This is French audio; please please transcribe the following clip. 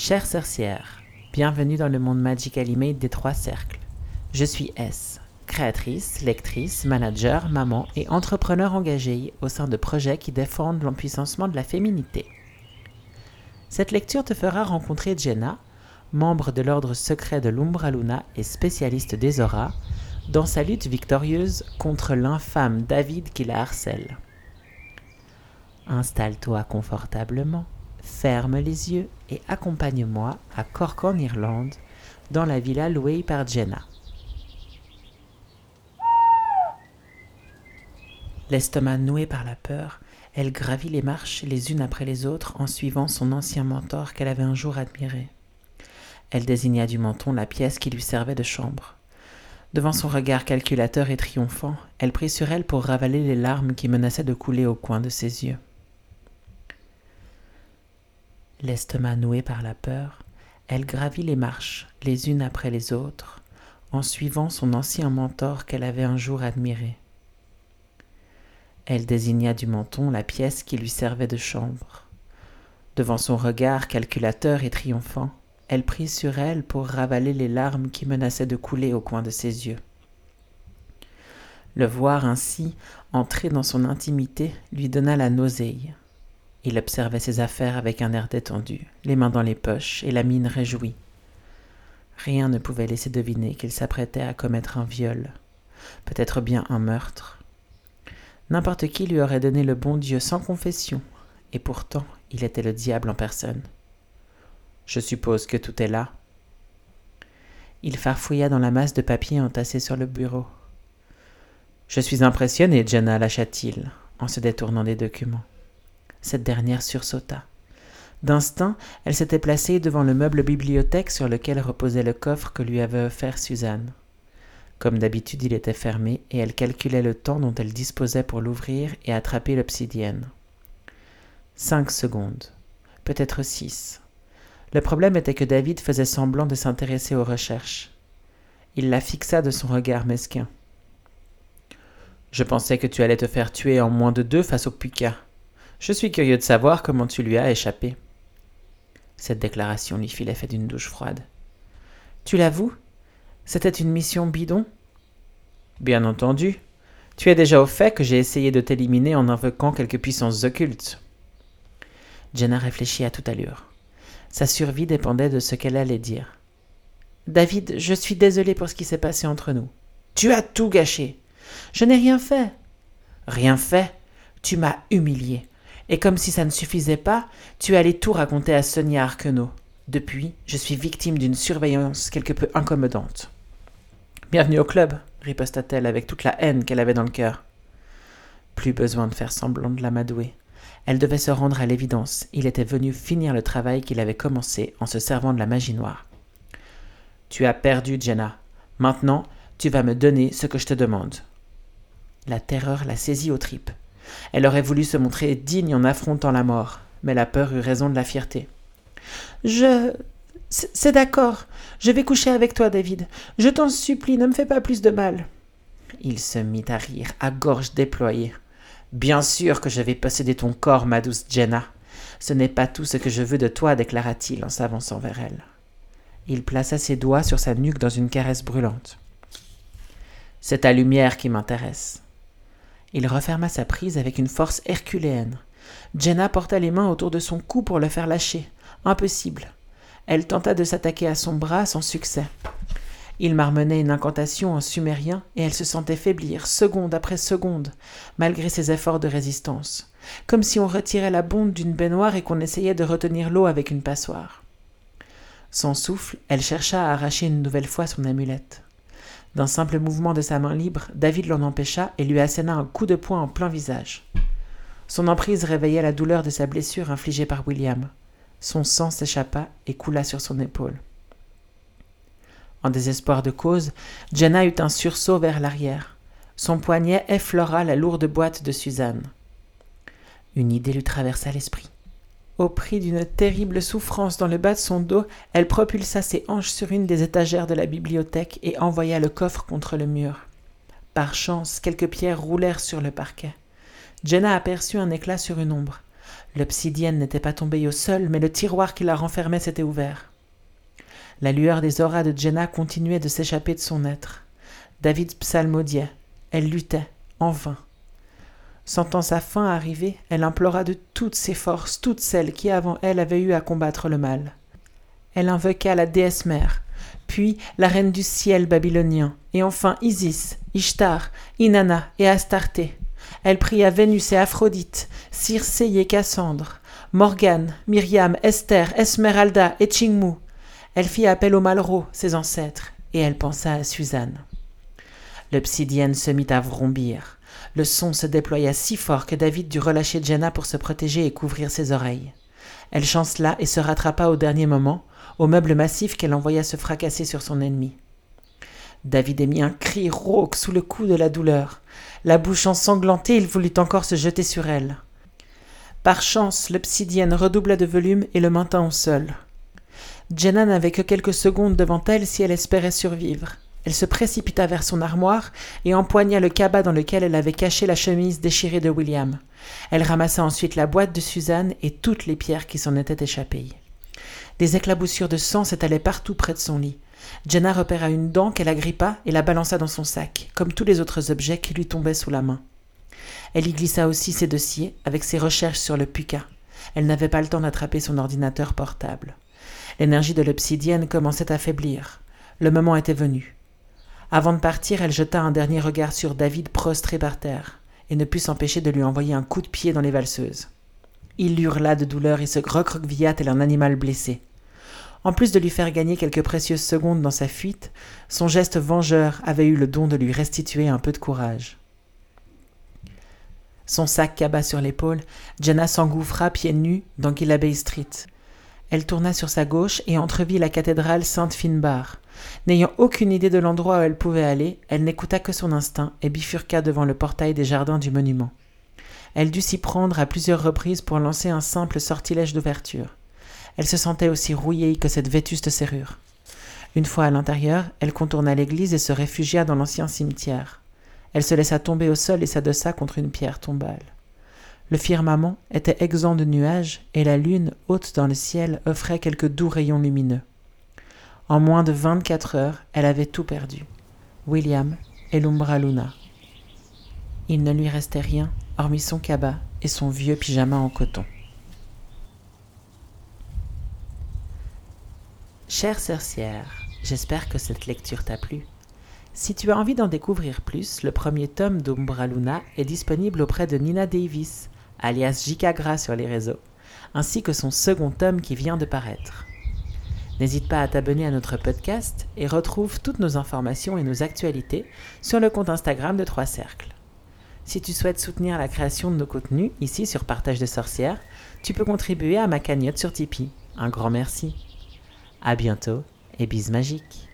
Chère sorcière, bienvenue dans le monde Magic Animate des trois cercles. Je suis S, créatrice, lectrice, manager, maman et entrepreneur engagée au sein de projets qui défendent l'empuissancement de la féminité. Cette lecture te fera rencontrer Jenna, membre de l'ordre secret de l'Umbra Luna et spécialiste des auras, dans sa lutte victorieuse contre l'infâme David qui la harcèle. Installe-toi confortablement, ferme les yeux et accompagne-moi à Cork en Irlande, dans la villa louée par Jenna. L'estomac noué par la peur, elle gravit les marches les unes après les autres en suivant son ancien mentor qu'elle avait un jour admiré. Elle désigna du menton la pièce qui lui servait de chambre. Devant son regard calculateur et triomphant, elle prit sur elle pour ravaler les larmes qui menaçaient de couler au coin de ses yeux. L'estomac noué par la peur, elle gravit les marches les unes après les autres en suivant son ancien mentor qu'elle avait un jour admiré. Elle désigna du menton la pièce qui lui servait de chambre. Devant son regard calculateur et triomphant, elle prit sur elle pour ravaler les larmes qui menaçaient de couler au coin de ses yeux. Le voir ainsi entrer dans son intimité lui donna la nausée. Il observait ses affaires avec un air détendu, les mains dans les poches et la mine réjouie. Rien ne pouvait laisser deviner qu'il s'apprêtait à commettre un viol, peut-être bien un meurtre, N'importe qui lui aurait donné le bon Dieu sans confession, et pourtant il était le diable en personne. Je suppose que tout est là. Il farfouilla dans la masse de papier entassée sur le bureau. Je suis impressionné, Jenna, lâcha-t-il, en se détournant des documents. Cette dernière sursauta. D'instinct, elle s'était placée devant le meuble bibliothèque sur lequel reposait le coffre que lui avait offert Suzanne. Comme d'habitude, il était fermé et elle calculait le temps dont elle disposait pour l'ouvrir et attraper l'obsidienne. Cinq secondes, peut-être six. Le problème était que David faisait semblant de s'intéresser aux recherches. Il la fixa de son regard mesquin. Je pensais que tu allais te faire tuer en moins de deux face au Puka. Je suis curieux de savoir comment tu lui as échappé. Cette déclaration lui fit l'effet d'une douche froide. Tu l'avoues? C'était une mission bidon? Bien entendu. Tu es déjà au fait que j'ai essayé de t'éliminer en invoquant quelques puissances occultes. Jenna réfléchit à toute allure. Sa survie dépendait de ce qu'elle allait dire. David, je suis désolée pour ce qui s'est passé entre nous. Tu as tout gâché. Je n'ai rien fait. Rien fait Tu m'as humilié. Et comme si ça ne suffisait pas, tu allais tout raconter à Sonia Arquenot. Depuis, je suis victime d'une surveillance quelque peu incommodante. Bienvenue au club, riposta-t-elle avec toute la haine qu'elle avait dans le cœur. Plus besoin de faire semblant de l'amadouer. Elle devait se rendre à l'évidence. Il était venu finir le travail qu'il avait commencé en se servant de la magie noire. Tu as perdu, Jenna. Maintenant, tu vas me donner ce que je te demande. La terreur la saisit aux tripes. Elle aurait voulu se montrer digne en affrontant la mort, mais la peur eut raison de la fierté. Je. C'est d'accord. Je vais coucher avec toi, David. Je t'en supplie, ne me fais pas plus de mal. Il se mit à rire, à gorge déployée. Bien sûr que je vais posséder ton corps, ma douce Jenna. Ce n'est pas tout ce que je veux de toi, déclara-t-il en s'avançant vers elle. Il plaça ses doigts sur sa nuque dans une caresse brûlante. C'est ta lumière qui m'intéresse. Il referma sa prise avec une force herculéenne. Jenna porta les mains autour de son cou pour le faire lâcher. Impossible. Elle tenta de s'attaquer à son bras sans succès. Il marmonnait une incantation en sumérien et elle se sentait faiblir seconde après seconde, malgré ses efforts de résistance, comme si on retirait la bonde d'une baignoire et qu'on essayait de retenir l'eau avec une passoire. Sans souffle, elle chercha à arracher une nouvelle fois son amulette. D'un simple mouvement de sa main libre, David l'en empêcha et lui asséna un coup de poing en plein visage. Son emprise réveillait la douleur de sa blessure infligée par William. Son sang s'échappa et coula sur son épaule. En désespoir de cause, Jenna eut un sursaut vers l'arrière. Son poignet effleura la lourde boîte de Suzanne. Une idée lui traversa l'esprit. Au prix d'une terrible souffrance dans le bas de son dos, elle propulsa ses hanches sur une des étagères de la bibliothèque et envoya le coffre contre le mur. Par chance, quelques pierres roulèrent sur le parquet. Jenna aperçut un éclat sur une ombre. L'obsidienne n'était pas tombée au sol, mais le tiroir qui la renfermait s'était ouvert. La lueur des auras de Jenna continuait de s'échapper de son être. David psalmodiait. Elle luttait, en vain. Sentant sa fin arriver, elle implora de toutes ses forces toutes celles qui avant elle avaient eu à combattre le mal. Elle invoqua la déesse mère, puis la reine du ciel babylonien, et enfin Isis, Ishtar, Inanna et Astarté. Elle pria Vénus et Aphrodite, Circé et Cassandre, Morgane, Myriam, Esther, Esmeralda et Chingmu. Elle fit appel aux Malraux, ses ancêtres, et elle pensa à Suzanne. L'obsidienne se mit à vrombir. Le son se déploya si fort que David dut relâcher Jenna pour se protéger et couvrir ses oreilles. Elle chancela et se rattrapa au dernier moment, au meuble massif qu'elle envoya se fracasser sur son ennemi. David émit un cri rauque sous le coup de la douleur. La bouche ensanglantée, il voulut encore se jeter sur elle. Par chance, l'obsidienne redoubla de volume et le maintint au sol. Jenna n'avait que quelques secondes devant elle si elle espérait survivre. Elle se précipita vers son armoire et empoigna le cabas dans lequel elle avait caché la chemise déchirée de William. Elle ramassa ensuite la boîte de Suzanne et toutes les pierres qui s'en étaient échappées. Des éclaboussures de sang s'étalaient partout près de son lit. Jenna repéra une dent qu'elle agrippa et la balança dans son sac, comme tous les autres objets qui lui tombaient sous la main. Elle y glissa aussi ses dossiers avec ses recherches sur le puka. Elle n'avait pas le temps d'attraper son ordinateur portable. L'énergie de l'obsidienne commençait à faiblir. Le moment était venu. Avant de partir, elle jeta un dernier regard sur David prostré par terre, et ne put s'empêcher de lui envoyer un coup de pied dans les valseuses. Il hurla de douleur et se recroquevilla tel un animal blessé. En plus de lui faire gagner quelques précieuses secondes dans sa fuite, son geste vengeur avait eu le don de lui restituer un peu de courage. Son sac caba sur l'épaule, Jenna s'engouffra pieds nus dans Gillabay Street. Elle tourna sur sa gauche et entrevit la cathédrale Sainte-Finbar, N'ayant aucune idée de l'endroit où elle pouvait aller, elle n'écouta que son instinct et bifurqua devant le portail des jardins du monument. Elle dut s'y prendre à plusieurs reprises pour lancer un simple sortilège d'ouverture. Elle se sentait aussi rouillée que cette vétuste serrure. Une fois à l'intérieur, elle contourna l'église et se réfugia dans l'ancien cimetière. Elle se laissa tomber au sol et s'adossa contre une pierre tombale. Le firmament était exempt de nuages et la lune, haute dans le ciel, offrait quelques doux rayons lumineux. En moins de 24 heures, elle avait tout perdu. William et l'Umbra Luna. Il ne lui restait rien, hormis son cabas et son vieux pyjama en coton. Chère sorcière, j'espère que cette lecture t'a plu. Si tu as envie d'en découvrir plus, le premier tome d'Umbra Luna est disponible auprès de Nina Davis, alias Jikagra sur les réseaux, ainsi que son second tome qui vient de paraître. N'hésite pas à t'abonner à notre podcast et retrouve toutes nos informations et nos actualités sur le compte Instagram de Trois Cercles. Si tu souhaites soutenir la création de nos contenus ici sur Partage de Sorcières, tu peux contribuer à ma cagnotte sur Tipeee. Un grand merci. À bientôt et bise magique.